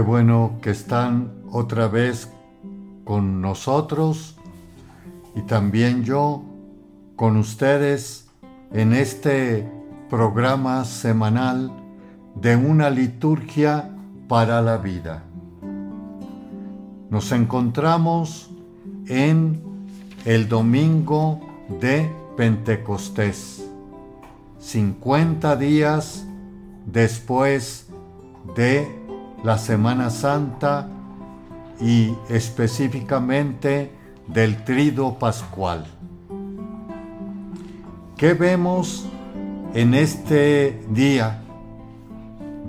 Qué bueno que están otra vez con nosotros y también yo con ustedes en este programa semanal de una liturgia para la vida. Nos encontramos en el domingo de Pentecostés, 50 días después de la Semana Santa y específicamente del trido pascual. ¿Qué vemos en este día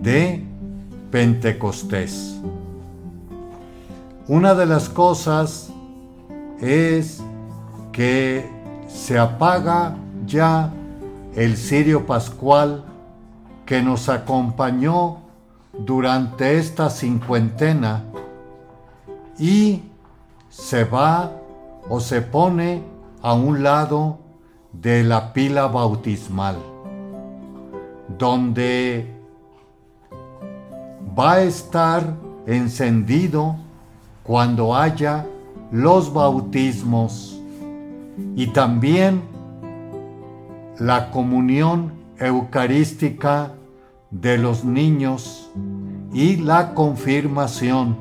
de Pentecostés? Una de las cosas es que se apaga ya el cirio pascual que nos acompañó durante esta cincuentena y se va o se pone a un lado de la pila bautismal, donde va a estar encendido cuando haya los bautismos y también la comunión eucarística de los niños y la confirmación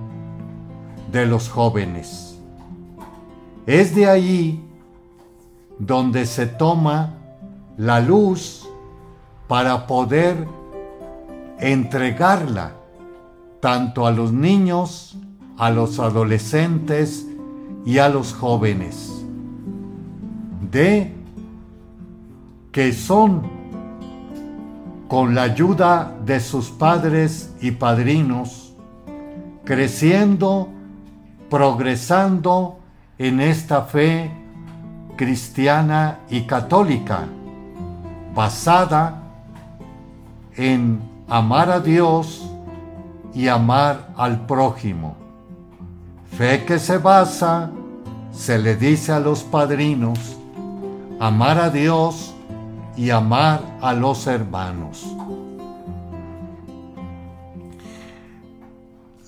de los jóvenes. Es de ahí donde se toma la luz para poder entregarla tanto a los niños, a los adolescentes y a los jóvenes, de que son con la ayuda de sus padres y padrinos, creciendo, progresando en esta fe cristiana y católica, basada en amar a Dios y amar al prójimo. Fe que se basa, se le dice a los padrinos, amar a Dios y amar a los hermanos.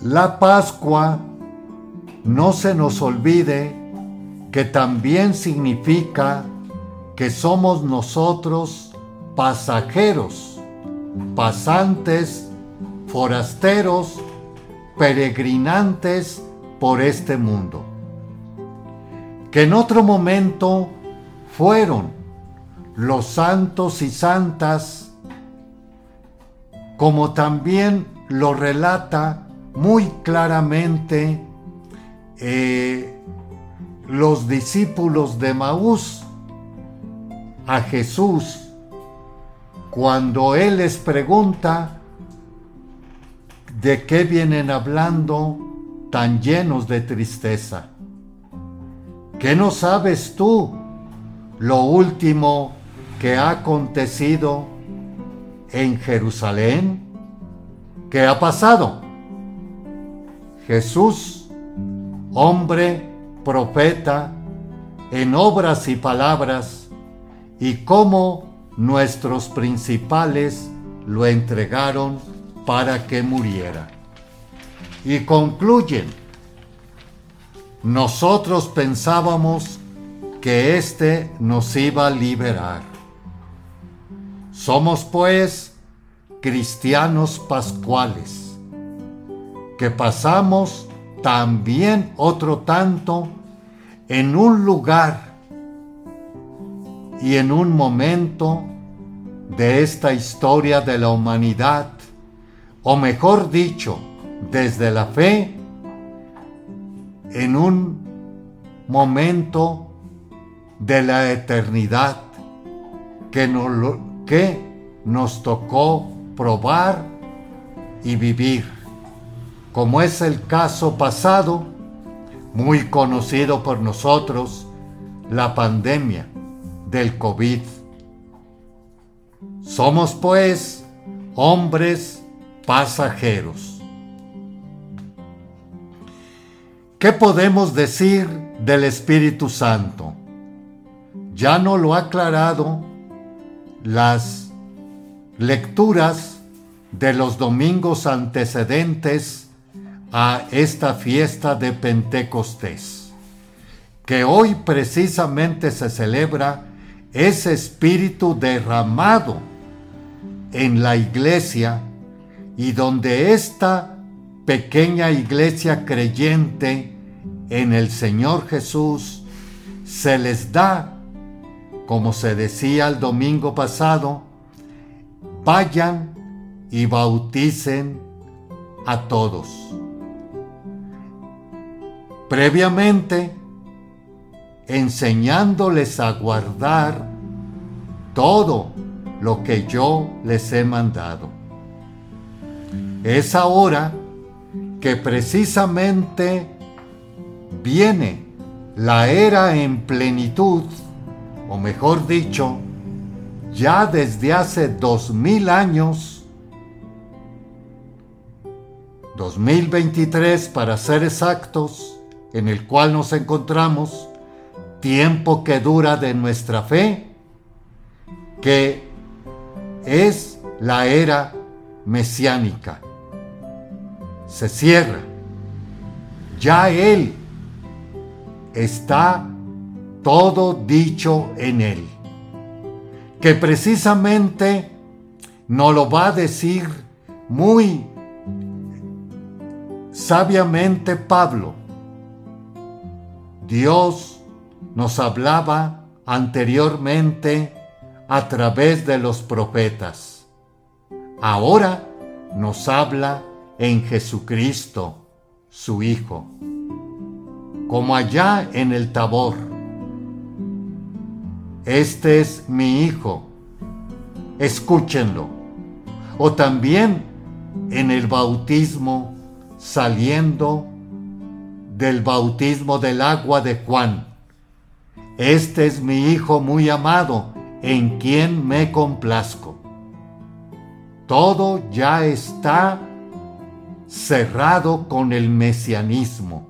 La Pascua, no se nos olvide que también significa que somos nosotros pasajeros, pasantes, forasteros, peregrinantes por este mundo, que en otro momento fueron los santos y santas, como también lo relata muy claramente eh, los discípulos de Maús a Jesús cuando Él les pregunta de qué vienen hablando tan llenos de tristeza. ¿Qué no sabes tú lo último ¿Qué ha acontecido en Jerusalén? ¿Qué ha pasado? Jesús, hombre, profeta, en obras y palabras, y cómo nuestros principales lo entregaron para que muriera. Y concluyen, nosotros pensábamos que éste nos iba a liberar. Somos pues cristianos pascuales, que pasamos también otro tanto en un lugar y en un momento de esta historia de la humanidad, o mejor dicho, desde la fe, en un momento de la eternidad que nos, que nos tocó probar y vivir, como es el caso pasado, muy conocido por nosotros, la pandemia del COVID. Somos pues hombres pasajeros. ¿Qué podemos decir del Espíritu Santo? Ya no lo ha aclarado las lecturas de los domingos antecedentes a esta fiesta de Pentecostés, que hoy precisamente se celebra ese espíritu derramado en la iglesia y donde esta pequeña iglesia creyente en el Señor Jesús se les da, como se decía el domingo pasado, vayan y bauticen a todos. Previamente, enseñándoles a guardar todo lo que yo les he mandado. Es ahora que precisamente viene la era en plenitud, o mejor dicho, ya desde hace dos mil años, 2023 para ser exactos, en el cual nos encontramos, tiempo que dura de nuestra fe, que es la era mesiánica. Se cierra. Ya Él está todo dicho en Él. Que precisamente nos lo va a decir muy sabiamente Pablo. Dios nos hablaba anteriormente a través de los profetas. Ahora nos habla en Jesucristo, su Hijo, como allá en el Tabor. Este es mi Hijo, escúchenlo. O también en el bautismo saliendo del bautismo del agua de Juan. Este es mi Hijo muy amado, en quien me complazco. Todo ya está cerrado con el mesianismo,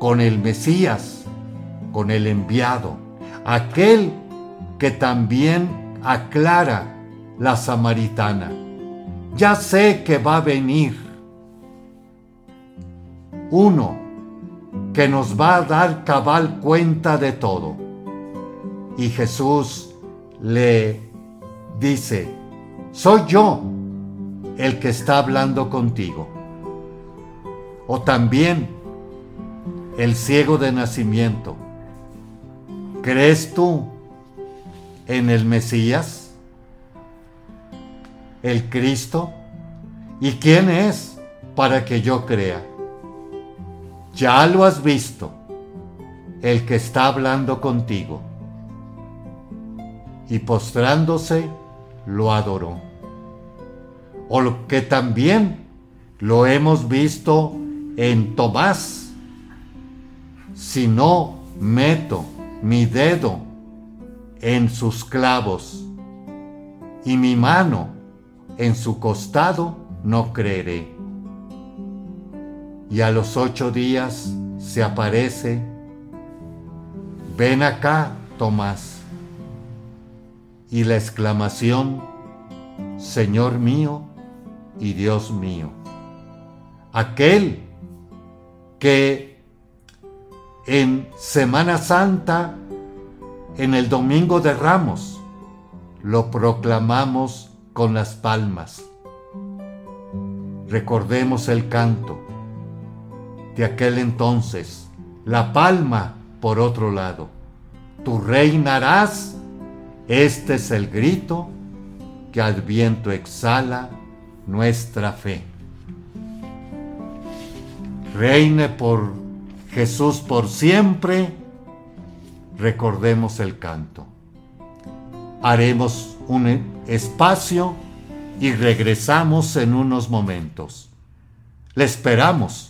con el Mesías, con el enviado, aquel que también aclara la samaritana. Ya sé que va a venir uno que nos va a dar cabal cuenta de todo. Y Jesús le dice, soy yo el que está hablando contigo. O también el ciego de nacimiento. ¿Crees tú en el Mesías? ¿El Cristo? ¿Y quién es para que yo crea? Ya lo has visto, el que está hablando contigo. Y postrándose, lo adoró. O lo que también lo hemos visto en Tomás. Si no meto mi dedo en sus clavos y mi mano en su costado, no creeré y a los ocho días se aparece, ven acá, Tomás. Y la exclamación, Señor mío y Dios mío. Aquel que en Semana Santa, en el Domingo de Ramos, lo proclamamos con las palmas. Recordemos el canto de aquel entonces, la palma por otro lado. Tú reinarás, este es el grito que al viento exhala nuestra fe. Reine por Jesús por siempre, recordemos el canto. Haremos un espacio y regresamos en unos momentos. Le esperamos.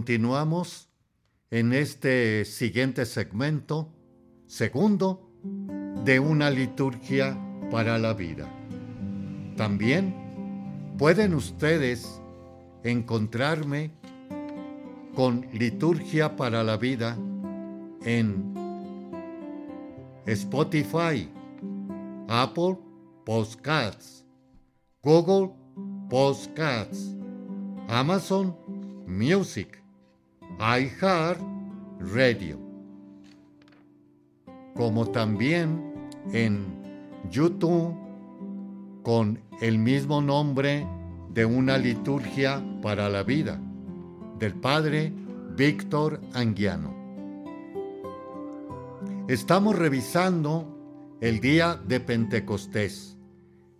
Continuamos en este siguiente segmento, segundo, de una liturgia para la vida. También pueden ustedes encontrarme con liturgia para la vida en Spotify, Apple Podcasts, Google Podcasts, Amazon Music, iHeart Radio, como también en YouTube con el mismo nombre de una liturgia para la vida del Padre Víctor Anguiano. Estamos revisando el día de Pentecostés,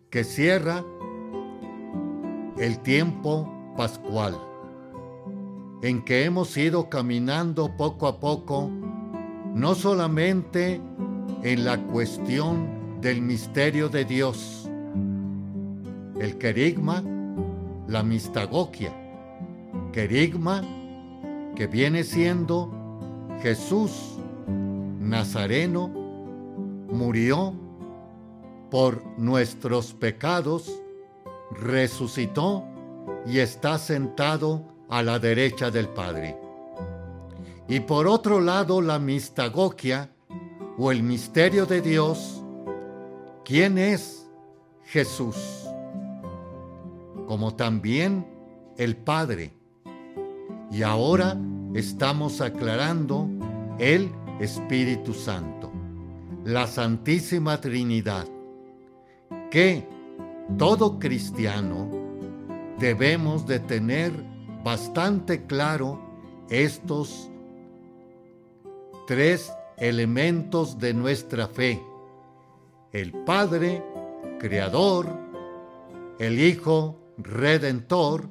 que cierra el tiempo pascual en que hemos ido caminando poco a poco, no solamente en la cuestión del misterio de Dios, el querigma, la mistagogia, querigma que viene siendo Jesús Nazareno, murió por nuestros pecados, resucitó y está sentado a la derecha del Padre. Y por otro lado la mistagogia o el misterio de Dios, ¿quién es Jesús? Como también el Padre. Y ahora estamos aclarando el Espíritu Santo, la Santísima Trinidad, que todo cristiano debemos de tener bastante claro estos tres elementos de nuestra fe. El Padre, Creador, el Hijo, Redentor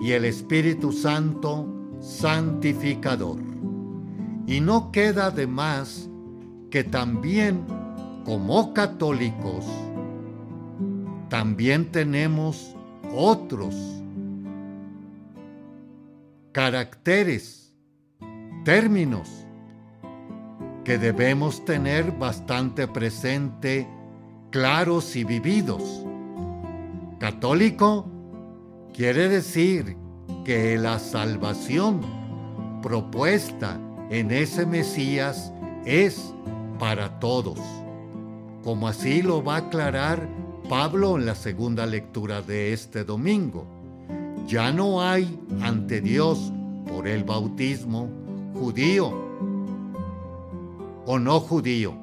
y el Espíritu Santo, Santificador. Y no queda de más que también como católicos, también tenemos otros caracteres, términos que debemos tener bastante presente, claros y vividos. Católico quiere decir que la salvación propuesta en ese Mesías es para todos, como así lo va a aclarar Pablo en la segunda lectura de este domingo. Ya no hay ante Dios por el bautismo judío. O no judío,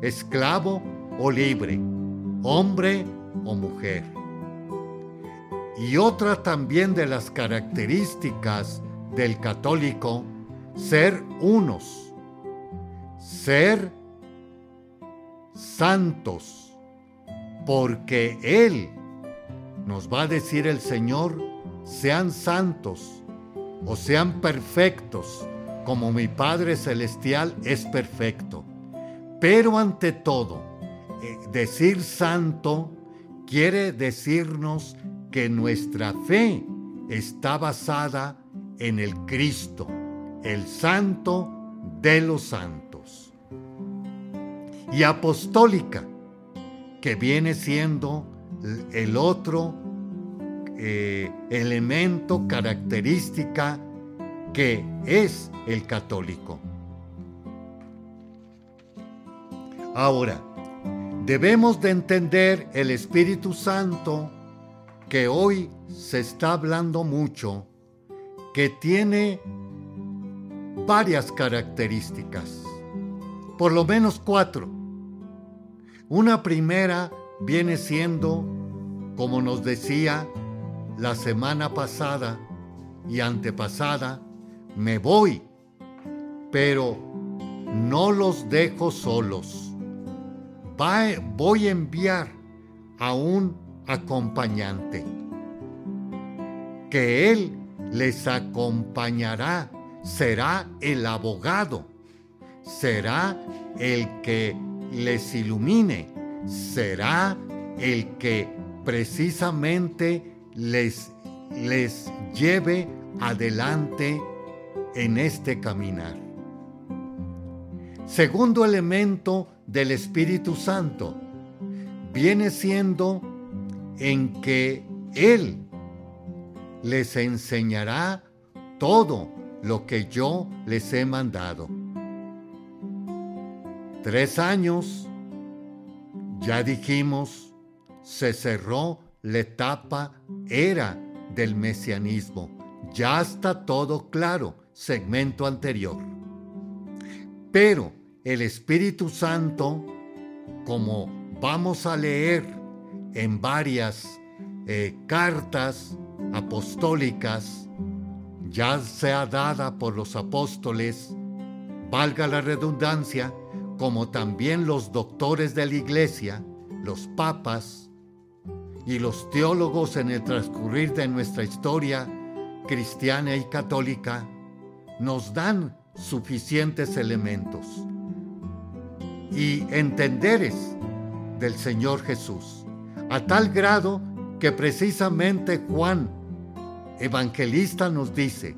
esclavo o libre, hombre o mujer. Y otra también de las características del católico, ser unos, ser santos, porque Él, nos va a decir el Señor, sean santos o sean perfectos, como mi Padre Celestial es perfecto. Pero ante todo, eh, decir santo quiere decirnos que nuestra fe está basada en el Cristo, el santo de los santos. Y apostólica, que viene siendo el otro eh, elemento, característica que es el católico. Ahora, debemos de entender el Espíritu Santo que hoy se está hablando mucho, que tiene varias características, por lo menos cuatro. Una primera viene siendo, como nos decía la semana pasada y antepasada, me voy, pero no los dejo solos. voy a enviar a un acompañante, que él les acompañará, será el abogado, será el que les ilumine, será el que precisamente les, les lleve adelante en este caminar. Segundo elemento del Espíritu Santo viene siendo en que Él les enseñará todo lo que yo les he mandado. Tres años, ya dijimos, se cerró la etapa era del mesianismo. Ya está todo claro, segmento anterior. Pero el Espíritu Santo, como vamos a leer en varias eh, cartas apostólicas, ya sea dada por los apóstoles, valga la redundancia, como también los doctores de la iglesia, los papas y los teólogos en el transcurrir de nuestra historia cristiana y católica, nos dan suficientes elementos y entenderes del Señor Jesús, a tal grado que precisamente Juan, evangelista, nos dice,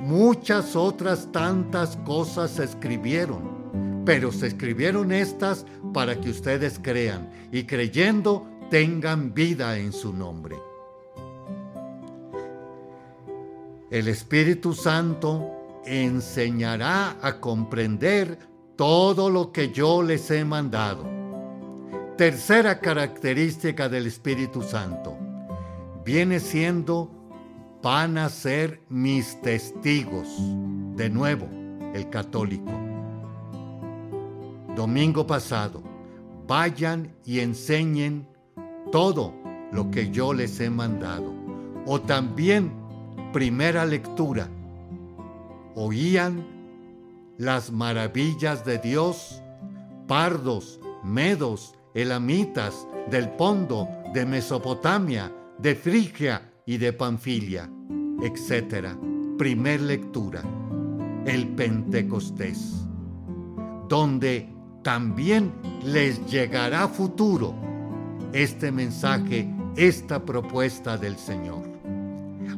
muchas otras tantas cosas se escribieron, pero se escribieron estas para que ustedes crean y creyendo tengan vida en su nombre. El Espíritu Santo enseñará a comprender todo lo que yo les he mandado. Tercera característica del Espíritu Santo. Viene siendo, van a ser mis testigos. De nuevo, el católico. Domingo pasado, vayan y enseñen todo lo que yo les he mandado. O también, primera lectura, oían las maravillas de Dios, pardos, medos, elamitas, del Pondo, de Mesopotamia, de Frigia y de Panfilia, etc. Primer lectura, el Pentecostés, donde también les llegará futuro este mensaje, esta propuesta del Señor.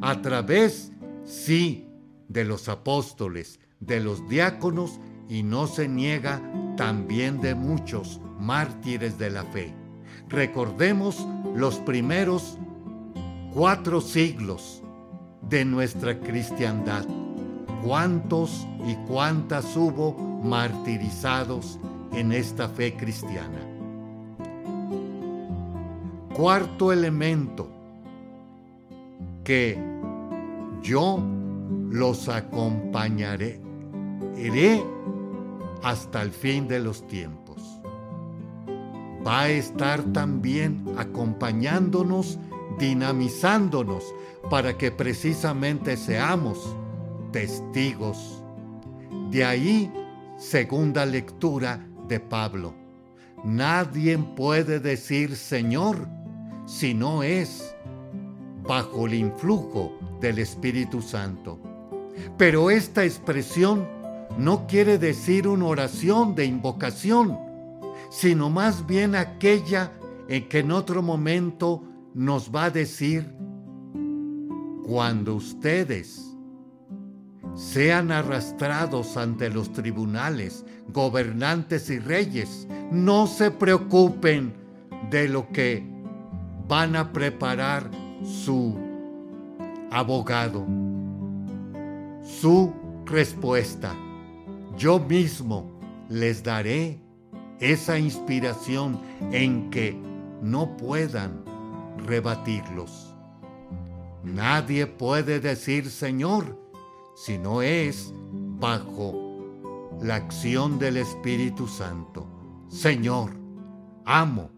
A través, sí, de los apóstoles, de los diáconos y no se niega también de muchos mártires de la fe. Recordemos los primeros cuatro siglos de nuestra cristiandad. ¿Cuántos y cuántas hubo martirizados en esta fe cristiana? Cuarto elemento, que yo los acompañaré iré hasta el fin de los tiempos. Va a estar también acompañándonos, dinamizándonos, para que precisamente seamos testigos. De ahí, segunda lectura de Pablo. Nadie puede decir Señor si no es bajo el influjo del Espíritu Santo. Pero esta expresión no quiere decir una oración de invocación, sino más bien aquella en que en otro momento nos va a decir, cuando ustedes sean arrastrados ante los tribunales, gobernantes y reyes, no se preocupen de lo que van a preparar su abogado su respuesta. Yo mismo les daré esa inspiración en que no puedan rebatirlos. Nadie puede decir Señor si no es bajo la acción del Espíritu Santo. Señor, amo,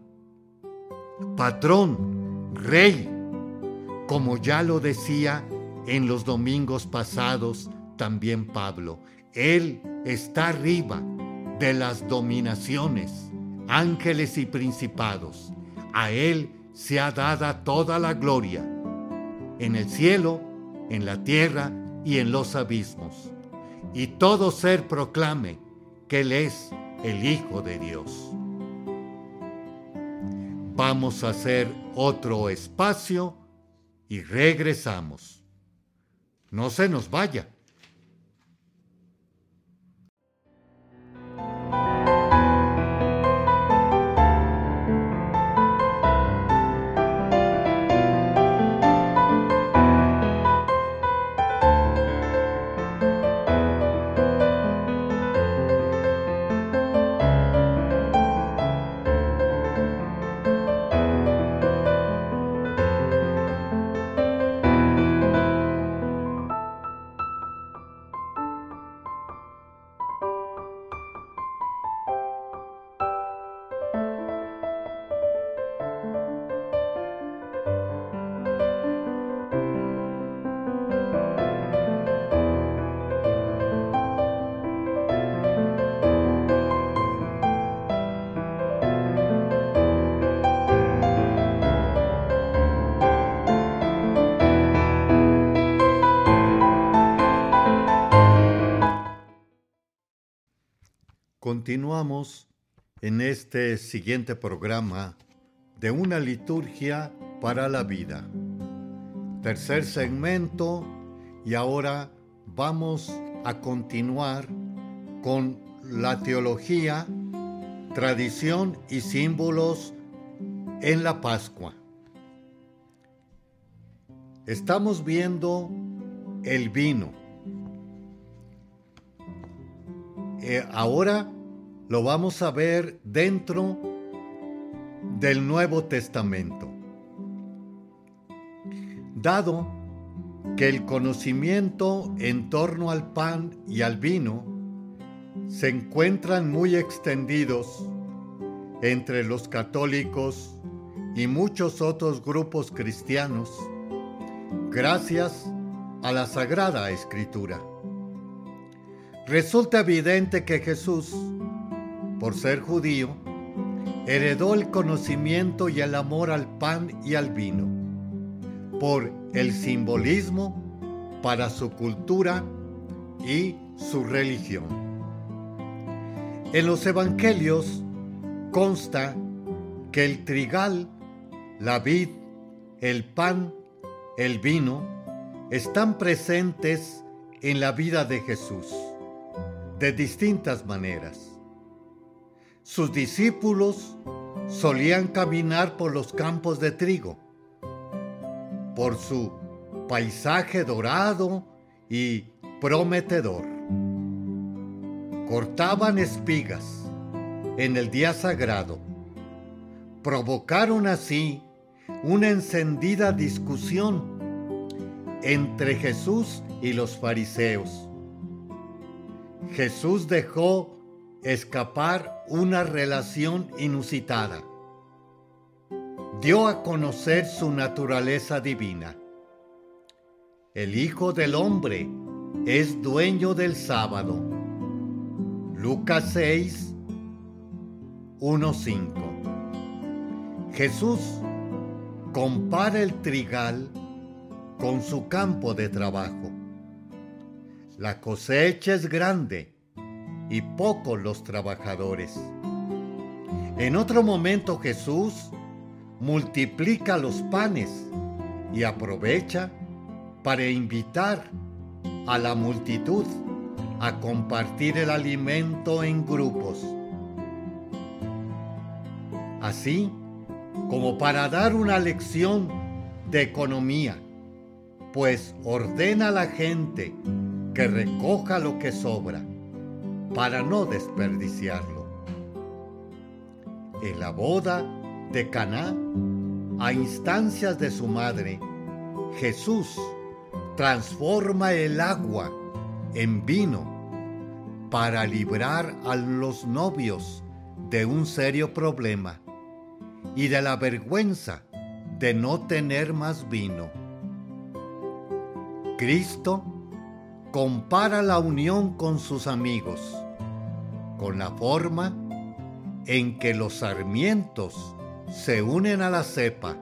patrón, rey, como ya lo decía en los domingos pasados también Pablo. Él está arriba de las dominaciones, ángeles y principados. A Él se ha dada toda la gloria, en el cielo, en la tierra y en los abismos. Y todo ser proclame que Él es el Hijo de Dios. Vamos a hacer otro espacio y regresamos. No se nos vaya. Continuamos en este siguiente programa de una liturgia para la vida. Tercer segmento y ahora vamos a continuar con la teología, tradición y símbolos en la Pascua. Estamos viendo el vino Eh, ahora lo vamos a ver dentro del Nuevo Testamento. Dado que el conocimiento en torno al pan y al vino se encuentran muy extendidos entre los católicos y muchos otros grupos cristianos, gracias a la Sagrada Escritura. Resulta evidente que Jesús, por ser judío, heredó el conocimiento y el amor al pan y al vino, por el simbolismo para su cultura y su religión. En los evangelios consta que el trigal, la vid, el pan, el vino, están presentes en la vida de Jesús de distintas maneras. Sus discípulos solían caminar por los campos de trigo, por su paisaje dorado y prometedor. Cortaban espigas en el día sagrado. Provocaron así una encendida discusión entre Jesús y los fariseos Jesús dejó escapar una relación inusitada. Dio a conocer su naturaleza divina. El Hijo del Hombre es dueño del sábado. Lucas 6, 1.5. Jesús compara el trigal con su campo de trabajo. La cosecha es grande y pocos los trabajadores. En otro momento Jesús multiplica los panes y aprovecha para invitar a la multitud a compartir el alimento en grupos. Así como para dar una lección de economía, pues ordena a la gente que recoja lo que sobra para no desperdiciarlo. En la boda de Caná, a instancias de su madre, Jesús transforma el agua en vino para librar a los novios de un serio problema y de la vergüenza de no tener más vino. Cristo compara la unión con sus amigos con la forma en que los sarmientos se unen a la cepa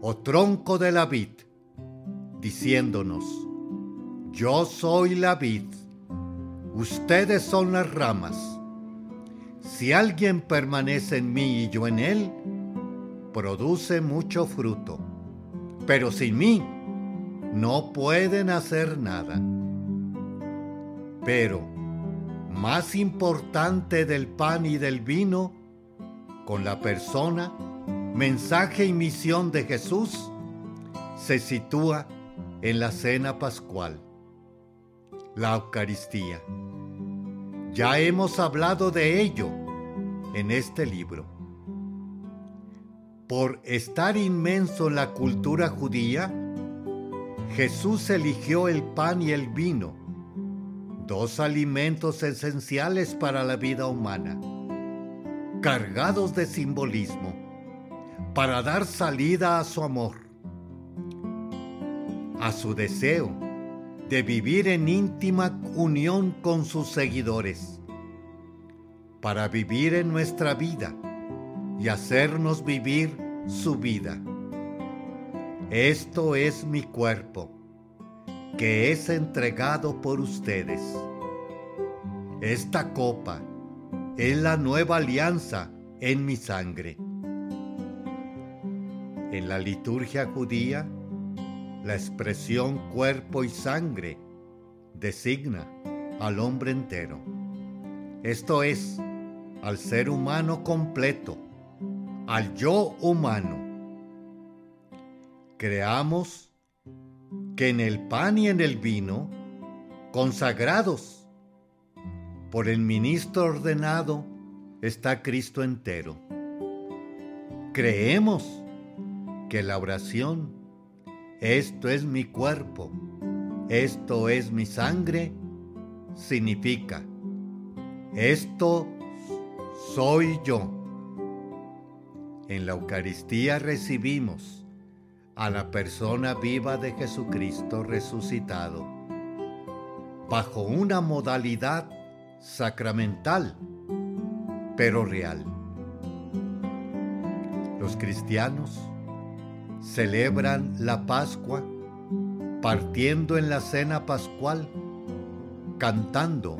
o tronco de la vid, diciéndonos, yo soy la vid, ustedes son las ramas. Si alguien permanece en mí y yo en él, produce mucho fruto, pero sin mí no pueden hacer nada. Pero, más importante del pan y del vino, con la persona, mensaje y misión de Jesús, se sitúa en la cena pascual, la Eucaristía. Ya hemos hablado de ello en este libro. Por estar inmenso en la cultura judía, Jesús eligió el pan y el vino, dos alimentos esenciales para la vida humana, cargados de simbolismo, para dar salida a su amor, a su deseo de vivir en íntima unión con sus seguidores, para vivir en nuestra vida y hacernos vivir su vida. Esto es mi cuerpo, que es entregado por ustedes. Esta copa es la nueva alianza en mi sangre. En la liturgia judía, la expresión cuerpo y sangre designa al hombre entero. Esto es, al ser humano completo, al yo humano creamos que en el pan y en el vino, consagrados por el ministro ordenado, está Cristo entero. Creemos que la oración, esto es mi cuerpo, esto es mi sangre, significa, esto soy yo. En la Eucaristía recibimos a la persona viva de Jesucristo resucitado, bajo una modalidad sacramental, pero real. Los cristianos celebran la Pascua partiendo en la cena pascual, cantando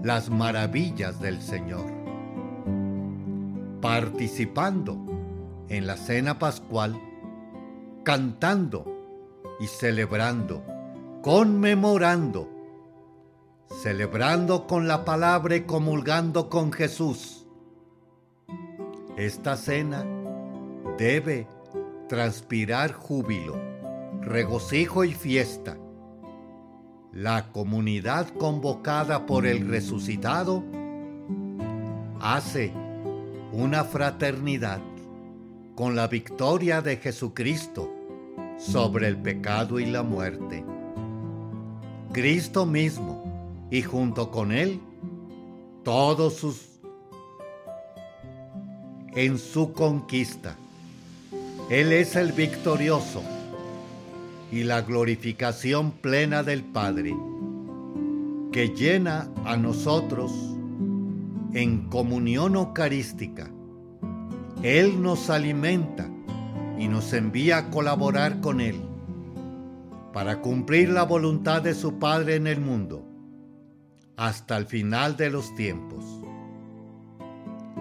las maravillas del Señor, participando en la cena pascual, cantando y celebrando, conmemorando, celebrando con la palabra y comulgando con Jesús. Esta cena debe transpirar júbilo, regocijo y fiesta. La comunidad convocada por el resucitado hace una fraternidad con la victoria de Jesucristo sobre el pecado y la muerte. Cristo mismo y junto con Él todos sus en su conquista. Él es el victorioso y la glorificación plena del Padre, que llena a nosotros en comunión eucarística él nos alimenta y nos envía a colaborar con Él para cumplir la voluntad de su Padre en el mundo hasta el final de los tiempos.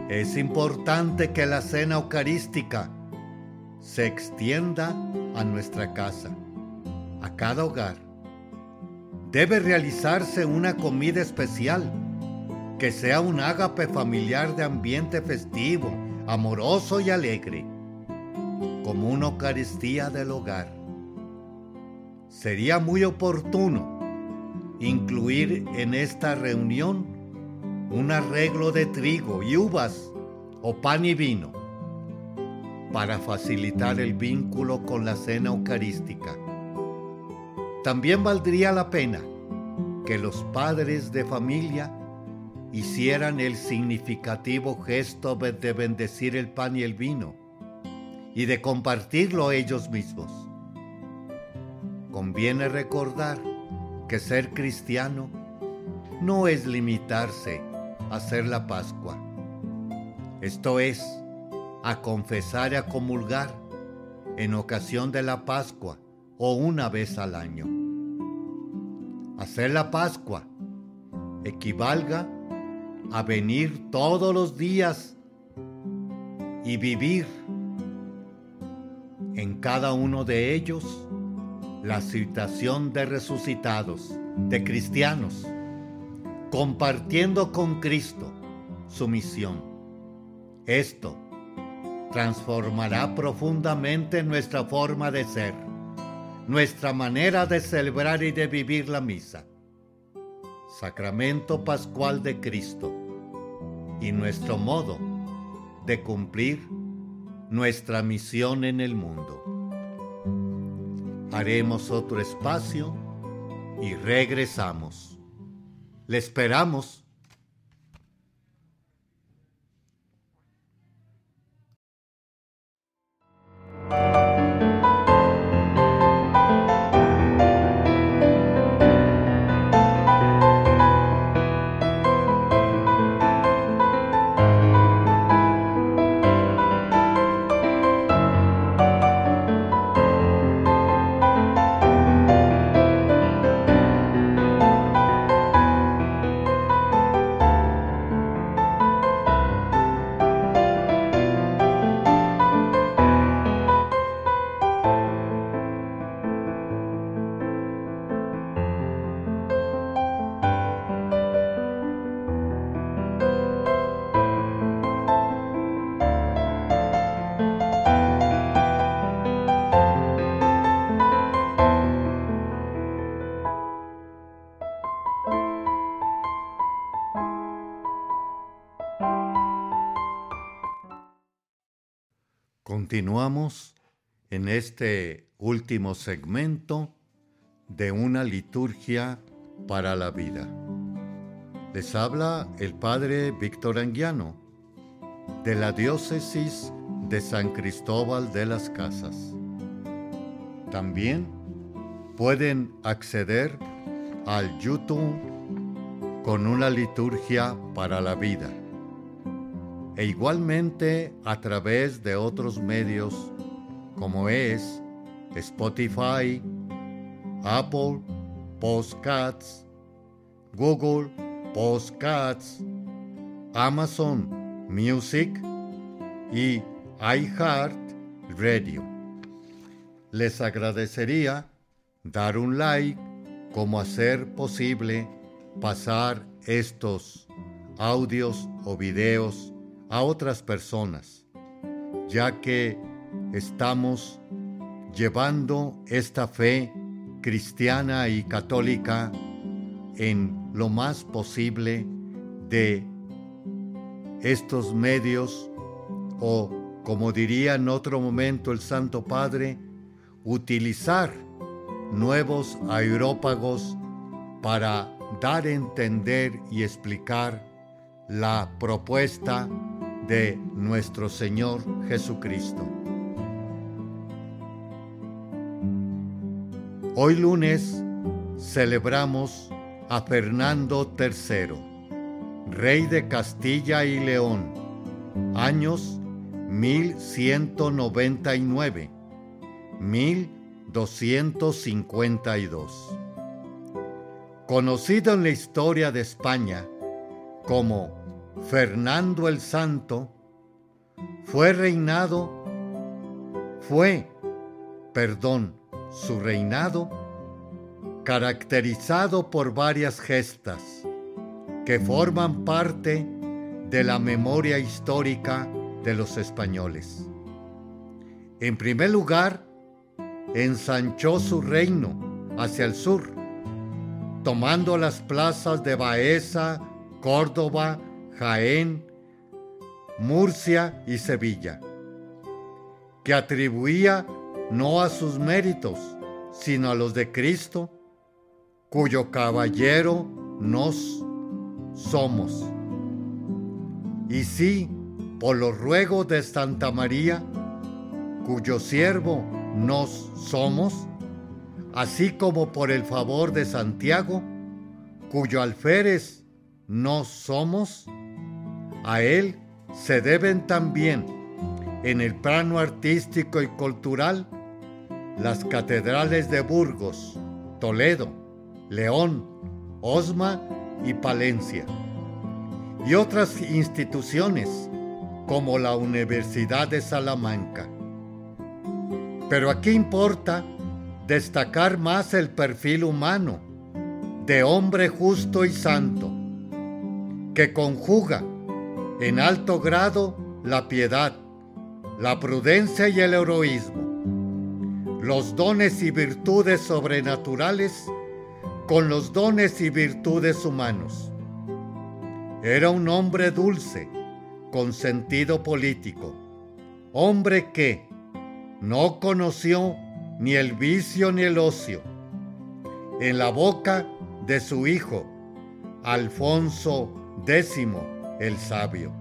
Es importante que la cena eucarística se extienda a nuestra casa, a cada hogar. Debe realizarse una comida especial, que sea un ágape familiar de ambiente festivo, amoroso y alegre, como una Eucaristía del hogar. Sería muy oportuno incluir en esta reunión un arreglo de trigo y uvas o pan y vino para facilitar el vínculo con la cena eucarística. También valdría la pena que los padres de familia hicieran el significativo gesto de bendecir el pan y el vino y de compartirlo ellos mismos. Conviene recordar que ser cristiano no es limitarse a hacer la Pascua. Esto es, a confesar y a comulgar en ocasión de la Pascua o una vez al año. Hacer la Pascua equivalga a venir todos los días y vivir en cada uno de ellos la citación de resucitados, de cristianos, compartiendo con Cristo su misión. Esto transformará profundamente nuestra forma de ser, nuestra manera de celebrar y de vivir la misa. Sacramento Pascual de Cristo y nuestro modo de cumplir nuestra misión en el mundo. Haremos otro espacio y regresamos. Le esperamos Continuamos en este último segmento de una liturgia para la vida. Les habla el Padre Víctor Anguiano de la diócesis de San Cristóbal de las Casas. También pueden acceder al YouTube con una liturgia para la vida e igualmente a través de otros medios como es Spotify, Apple Podcasts, Google Podcasts, Amazon Music y iHeart Radio. Les agradecería dar un like como hacer posible pasar estos audios o videos a otras personas, ya que estamos llevando esta fe cristiana y católica en lo más posible de estos medios o, como diría en otro momento el Santo Padre, utilizar nuevos aerópagos para dar a entender y explicar la propuesta de nuestro Señor Jesucristo. Hoy lunes celebramos a Fernando III, rey de Castilla y León, años 1199, 1252. Conocido en la historia de España como Fernando el Santo fue reinado, fue, perdón, su reinado, caracterizado por varias gestas que forman parte de la memoria histórica de los españoles. En primer lugar, ensanchó su reino hacia el sur, tomando las plazas de Baeza, Córdoba, Jaén, Murcia y Sevilla, que atribuía no a sus méritos, sino a los de Cristo, cuyo caballero nos somos. Y sí, por los ruegos de Santa María, cuyo siervo nos somos, así como por el favor de Santiago, cuyo alférez nos somos, a él se deben también, en el plano artístico y cultural, las catedrales de Burgos, Toledo, León, Osma y Palencia, y otras instituciones como la Universidad de Salamanca. Pero aquí importa destacar más el perfil humano de hombre justo y santo, que conjuga en alto grado la piedad, la prudencia y el heroísmo, los dones y virtudes sobrenaturales con los dones y virtudes humanos. Era un hombre dulce, con sentido político, hombre que no conoció ni el vicio ni el ocio. En la boca de su hijo, Alfonso X el Sabio.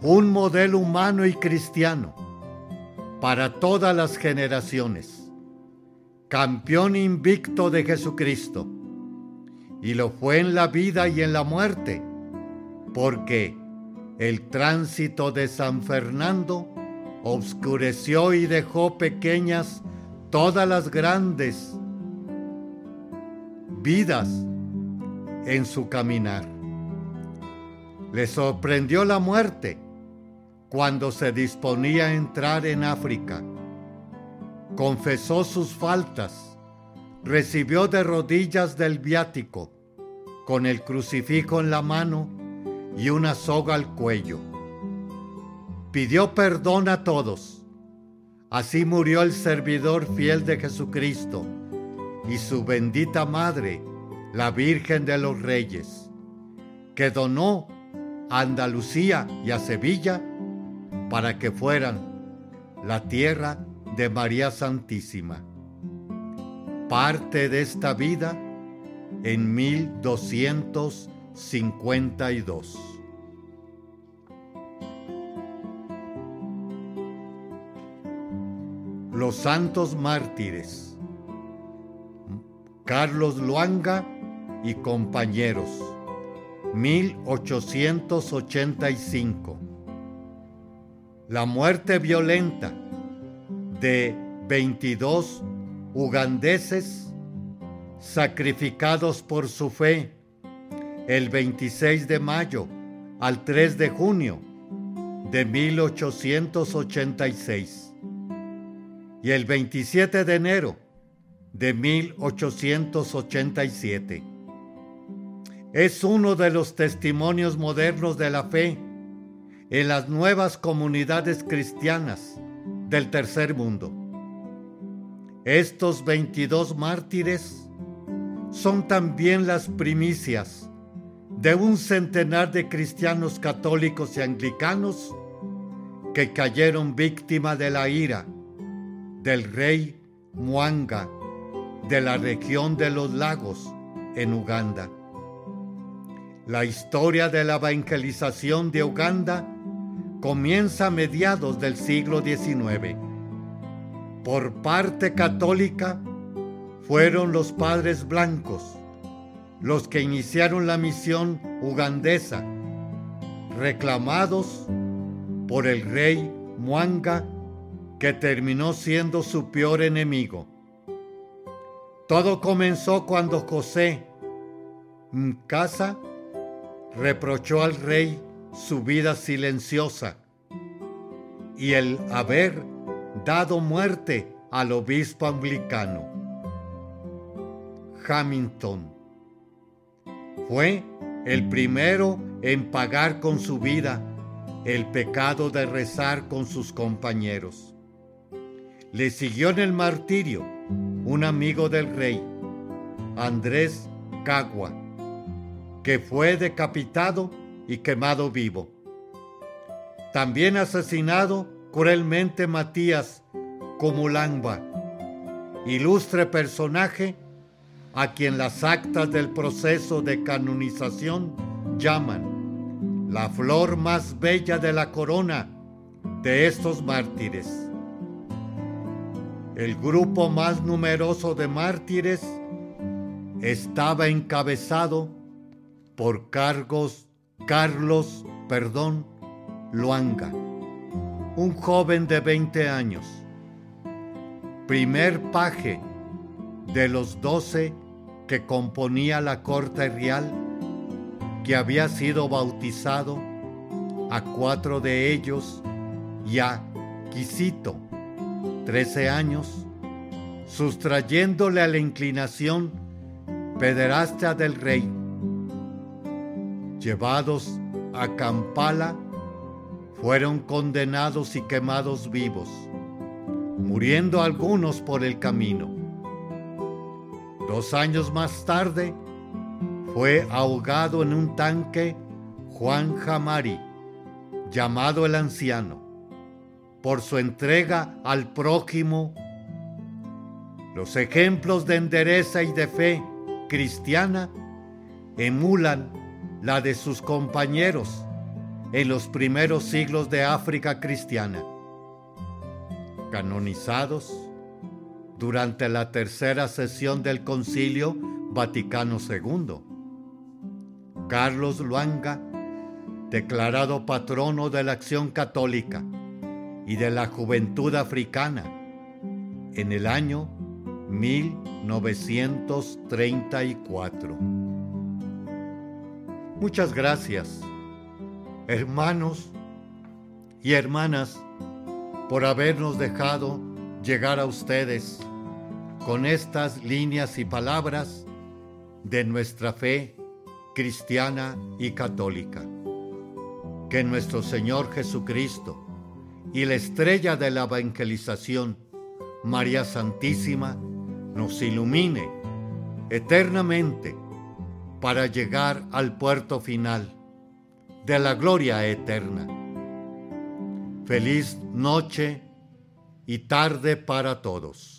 Un modelo humano y cristiano para todas las generaciones. Campeón invicto de Jesucristo. Y lo fue en la vida y en la muerte, porque el tránsito de San Fernando obscureció y dejó pequeñas todas las grandes vidas en su caminar. Le sorprendió la muerte cuando se disponía a entrar en África. Confesó sus faltas, recibió de rodillas del viático, con el crucifijo en la mano y una soga al cuello pidió perdón a todos. Así murió el servidor fiel de Jesucristo y su bendita madre, la Virgen de los Reyes, que donó Andalucía y a Sevilla para que fueran la tierra de María Santísima. Parte de esta vida en 1252. Los Santos Mártires. Carlos Luanga y compañeros. 1885. La muerte violenta de 22 ugandeses sacrificados por su fe el 26 de mayo al 3 de junio de 1886 y el 27 de enero de 1887. Es uno de los testimonios modernos de la fe en las nuevas comunidades cristianas del tercer mundo. Estos 22 mártires son también las primicias de un centenar de cristianos católicos y anglicanos que cayeron víctima de la ira del rey Mwanga de la región de los lagos en Uganda. La historia de la evangelización de Uganda comienza a mediados del siglo XIX. Por parte católica fueron los padres blancos los que iniciaron la misión ugandesa, reclamados por el rey Mwanga que terminó siendo su peor enemigo. Todo comenzó cuando José Mkasa reprochó al rey su vida silenciosa y el haber dado muerte al obispo anglicano. Hamilton fue el primero en pagar con su vida el pecado de rezar con sus compañeros. Le siguió en el martirio un amigo del rey, Andrés Cagua, que fue decapitado y quemado vivo. También asesinado cruelmente Matías Comulamba, ilustre personaje a quien las actas del proceso de canonización llaman la flor más bella de la corona de estos mártires. El grupo más numeroso de mártires estaba encabezado por Cargos, Carlos, perdón, Luanga, un joven de 20 años, primer paje de los doce que componía la corte real, que había sido bautizado a cuatro de ellos y a Quisito, 13 años, sustrayéndole a la inclinación pederastia del rey. Llevados a Kampala, fueron condenados y quemados vivos, muriendo algunos por el camino. Dos años más tarde, fue ahogado en un tanque Juan Jamari, llamado el anciano, por su entrega al prójimo. Los ejemplos de endereza y de fe cristiana emulan la de sus compañeros en los primeros siglos de África cristiana. Canonizados durante la tercera sesión del Concilio Vaticano II. Carlos Luanga, declarado patrono de la acción católica y de la juventud africana en el año 1934. Muchas gracias, hermanos y hermanas, por habernos dejado llegar a ustedes con estas líneas y palabras de nuestra fe cristiana y católica. Que nuestro Señor Jesucristo y la estrella de la evangelización, María Santísima, nos ilumine eternamente para llegar al puerto final de la gloria eterna. Feliz noche y tarde para todos.